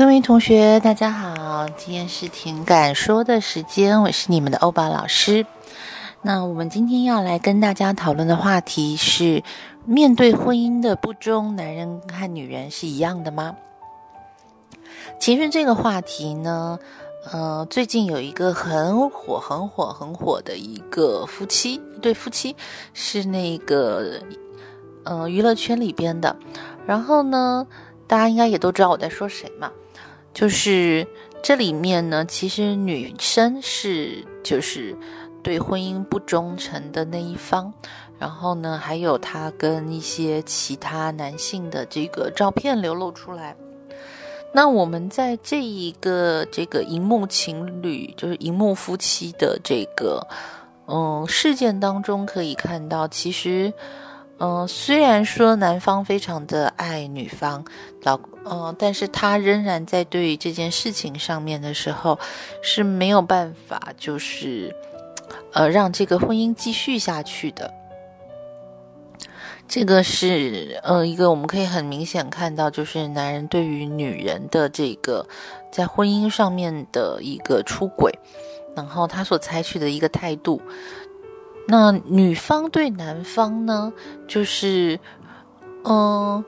各位同学，大家好，今天是情感说的时间，我是你们的欧巴老师。那我们今天要来跟大家讨论的话题是：面对婚姻的不忠，男人和女人是一样的吗？其实这个话题呢，呃，最近有一个很火、很火、很火的一个夫妻，一对夫妻是那个呃娱乐圈里边的，然后呢，大家应该也都知道我在说谁嘛。就是这里面呢，其实女生是就是对婚姻不忠诚的那一方，然后呢，还有她跟一些其他男性的这个照片流露出来。那我们在这一个这个荧幕情侣，就是荧幕夫妻的这个嗯事件当中，可以看到，其实。嗯，虽然说男方非常的爱女方，老嗯，但是他仍然在对于这件事情上面的时候是没有办法，就是呃让这个婚姻继续下去的。这个是呃一个我们可以很明显看到，就是男人对于女人的这个在婚姻上面的一个出轨，然后他所采取的一个态度。那女方对男方呢，就是，嗯，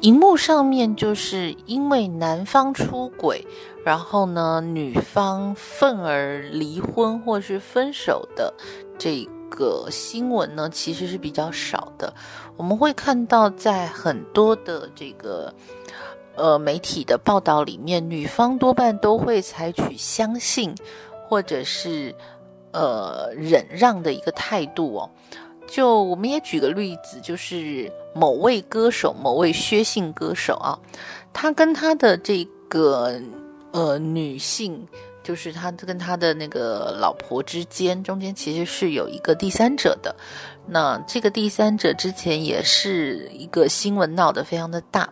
荧幕上面就是因为男方出轨，然后呢，女方愤而离婚或是分手的这个新闻呢，其实是比较少的。我们会看到，在很多的这个呃媒体的报道里面，女方多半都会采取相信或者是。呃，忍让的一个态度哦，就我们也举个例子，就是某位歌手，某位薛姓歌手啊，他跟他的这个呃女性，就是他跟他的那个老婆之间，中间其实是有一个第三者的。那这个第三者之前也是一个新闻闹得非常的大，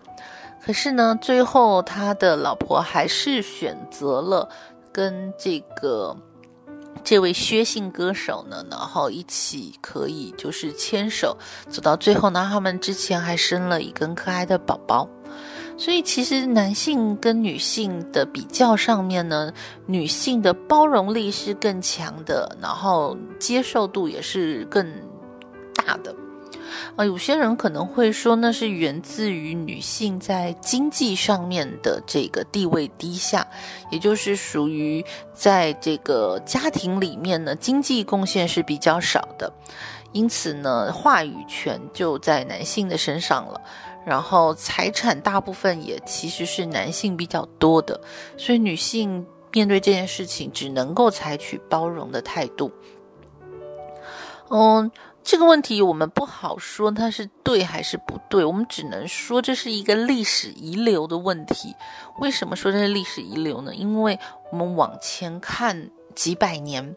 可是呢，最后他的老婆还是选择了跟这个。这位薛姓歌手呢，然后一起可以就是牵手走到最后呢，他们之前还生了一个可爱的宝宝。所以其实男性跟女性的比较上面呢，女性的包容力是更强的，然后接受度也是更大的。啊，有些人可能会说，那是源自于女性在经济上面的这个地位低下，也就是属于在这个家庭里面呢，经济贡献是比较少的，因此呢，话语权就在男性的身上了，然后财产大部分也其实是男性比较多的，所以女性面对这件事情只能够采取包容的态度。嗯。这个问题我们不好说它是对还是不对，我们只能说这是一个历史遗留的问题。为什么说这是历史遗留呢？因为我们往前看几百年。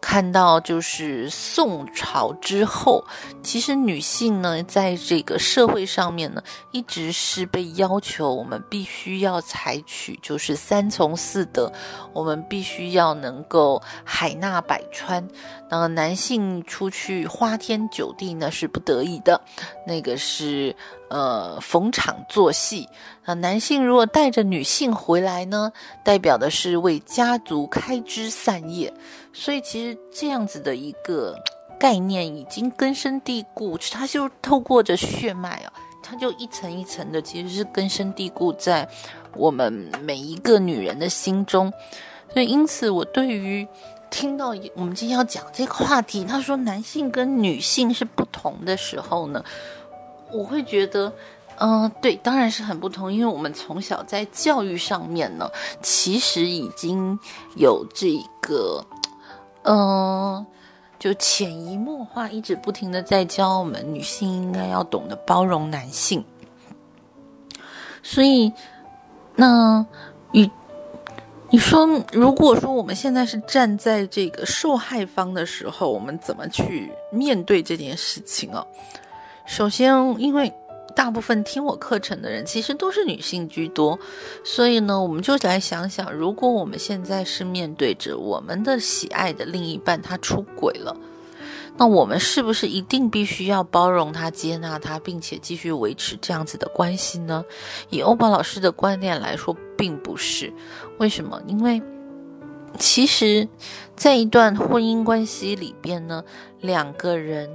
看到就是宋朝之后，其实女性呢，在这个社会上面呢，一直是被要求我们必须要采取就是三从四德，我们必须要能够海纳百川。那男性出去花天酒地呢是不得已的，那个是。呃，逢场作戏男性如果带着女性回来呢，代表的是为家族开枝散叶，所以其实这样子的一个概念已经根深蒂固，它就透过着血脉啊，它就一层一层的，其实是根深蒂固在我们每一个女人的心中，所以因此我对于听到我们今天要讲这个话题，他说男性跟女性是不同的时候呢。我会觉得，嗯，对，当然是很不同，因为我们从小在教育上面呢，其实已经有这个，嗯，就潜移默化，一直不停的在教我们女性应该要懂得包容男性。所以，那与你说，如果说我们现在是站在这个受害方的时候，我们怎么去面对这件事情啊？首先，因为大部分听我课程的人其实都是女性居多，所以呢，我们就来想想，如果我们现在是面对着我们的喜爱的另一半他出轨了，那我们是不是一定必须要包容他、接纳他，并且继续维持这样子的关系呢？以欧宝老师的观点来说，并不是。为什么？因为其实，在一段婚姻关系里边呢，两个人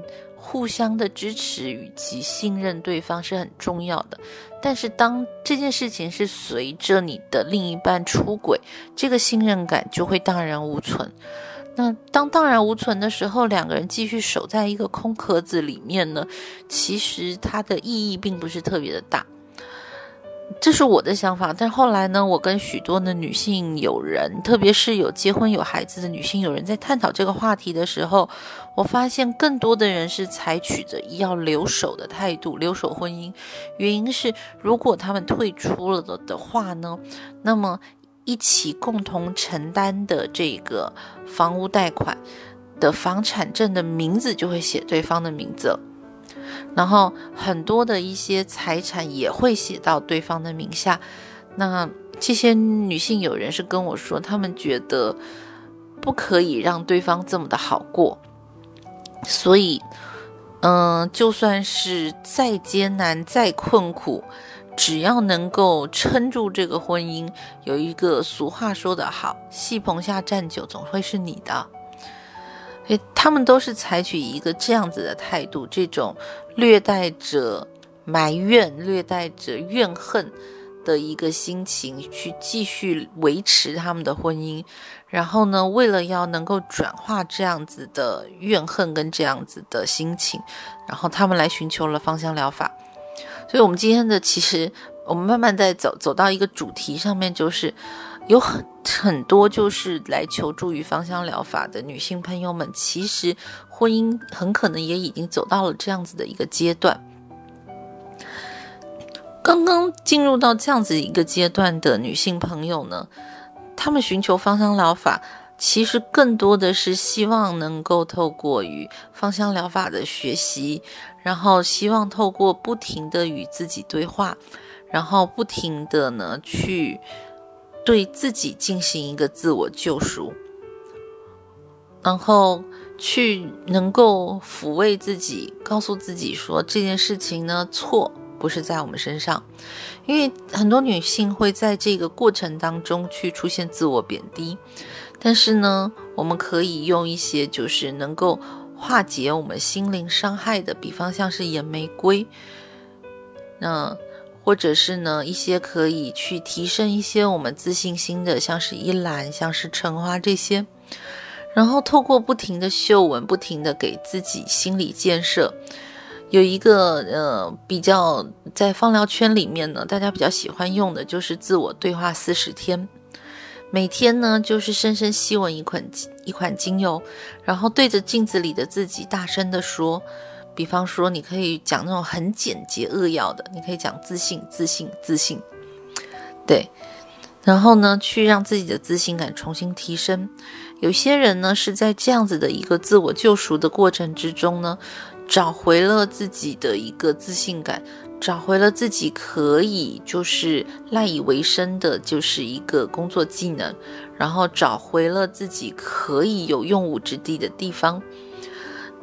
互相的支持以及信任对方是很重要的。但是，当这件事情是随着你的另一半出轨，这个信任感就会荡然无存。那当荡然无存的时候，两个人继续守在一个空壳子里面呢？其实它的意义并不是特别的大。这是我的想法。但后来呢，我跟许多的女性友人，特别是有结婚有孩子的女性友人，在探讨这个话题的时候，我发现更多的人是采取着要留守的态度，留守婚姻。原因是，如果他们退出了的的话呢，那么。一起共同承担的这个房屋贷款的房产证的名字就会写对方的名字，然后很多的一些财产也会写到对方的名下。那这些女性友人是跟我说，他们觉得不可以让对方这么的好过，所以，嗯，就算是再艰难、再困苦。只要能够撑住这个婚姻，有一个俗话说得好：“戏棚下站久，总会是你的。”他们都是采取一个这样子的态度，这种略带着埋怨、略带着怨恨的一个心情去继续维持他们的婚姻。然后呢，为了要能够转化这样子的怨恨跟这样子的心情，然后他们来寻求了芳香疗法。所以，我们今天的其实，我们慢慢在走走到一个主题上面，就是有很很多就是来求助于芳香疗法的女性朋友们，其实婚姻很可能也已经走到了这样子的一个阶段。刚刚进入到这样子一个阶段的女性朋友呢，她们寻求芳香疗法。其实更多的是希望能够透过与芳香疗法的学习，然后希望透过不停的与自己对话，然后不停的呢去对自己进行一个自我救赎，然后去能够抚慰自己，告诉自己说这件事情呢错不是在我们身上，因为很多女性会在这个过程当中去出现自我贬低。但是呢，我们可以用一些就是能够化解我们心灵伤害的，比方像是野玫瑰，那或者是呢一些可以去提升一些我们自信心的，像是依兰、像是橙花这些，然后透过不停的嗅闻，不停的给自己心理建设，有一个呃比较在放疗圈里面呢，大家比较喜欢用的就是自我对话四十天。每天呢，就是深深吸闻一款一款精油，然后对着镜子里的自己大声的说，比方说，你可以讲那种很简洁扼要的，你可以讲自信、自信、自信，对，然后呢，去让自己的自信感重新提升。有些人呢，是在这样子的一个自我救赎的过程之中呢，找回了自己的一个自信感。找回了自己可以就是赖以为生的，就是一个工作技能，然后找回了自己可以有用武之地的地方。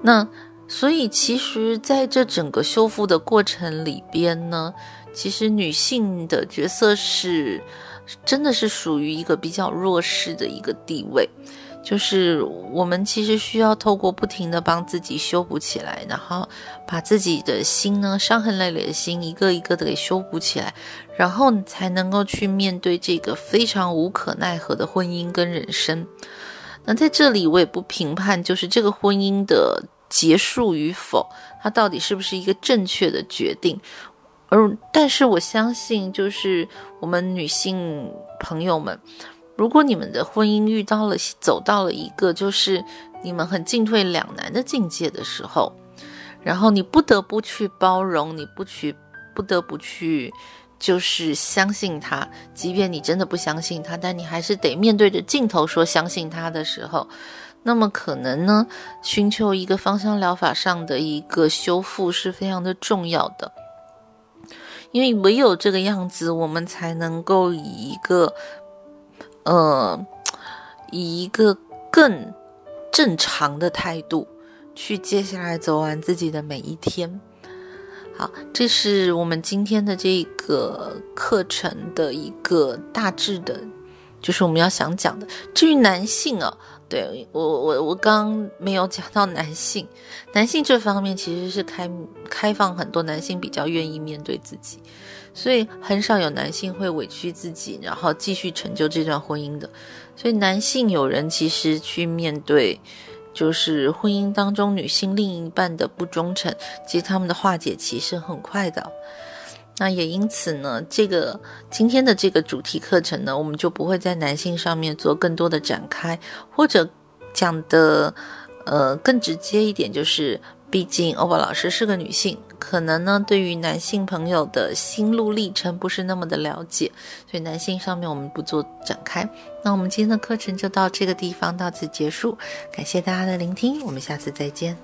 那所以其实在这整个修复的过程里边呢，其实女性的角色是真的是属于一个比较弱势的一个地位。就是我们其实需要透过不停的帮自己修补起来，然后把自己的心呢，伤痕累累的心一个一个的给修补起来，然后才能够去面对这个非常无可奈何的婚姻跟人生。那在这里我也不评判，就是这个婚姻的结束与否，它到底是不是一个正确的决定？而但是我相信，就是我们女性朋友们。如果你们的婚姻遇到了走到了一个就是你们很进退两难的境界的时候，然后你不得不去包容，你不去不得不去就是相信他，即便你真的不相信他，但你还是得面对着镜头说相信他的时候，那么可能呢，寻求一个芳香疗法上的一个修复是非常的重要的，因为唯有这个样子，我们才能够以一个。呃，以一个更正常的态度去接下来走完自己的每一天。好，这是我们今天的这个课程的一个大致的，就是我们要想讲的。至于男性啊，对我我我刚没有讲到男性，男性这方面其实是开开放很多，男性比较愿意面对自己，所以很少有男性会委屈自己，然后继续成就这段婚姻的。所以男性有人其实去面对。就是婚姻当中女性另一半的不忠诚，其实他们的化解其实很快的。那也因此呢，这个今天的这个主题课程呢，我们就不会在男性上面做更多的展开，或者讲的呃更直接一点，就是毕竟欧巴老师是个女性。可能呢，对于男性朋友的心路历程不是那么的了解，所以男性上面我们不做展开。那我们今天的课程就到这个地方到此结束，感谢大家的聆听，我们下次再见。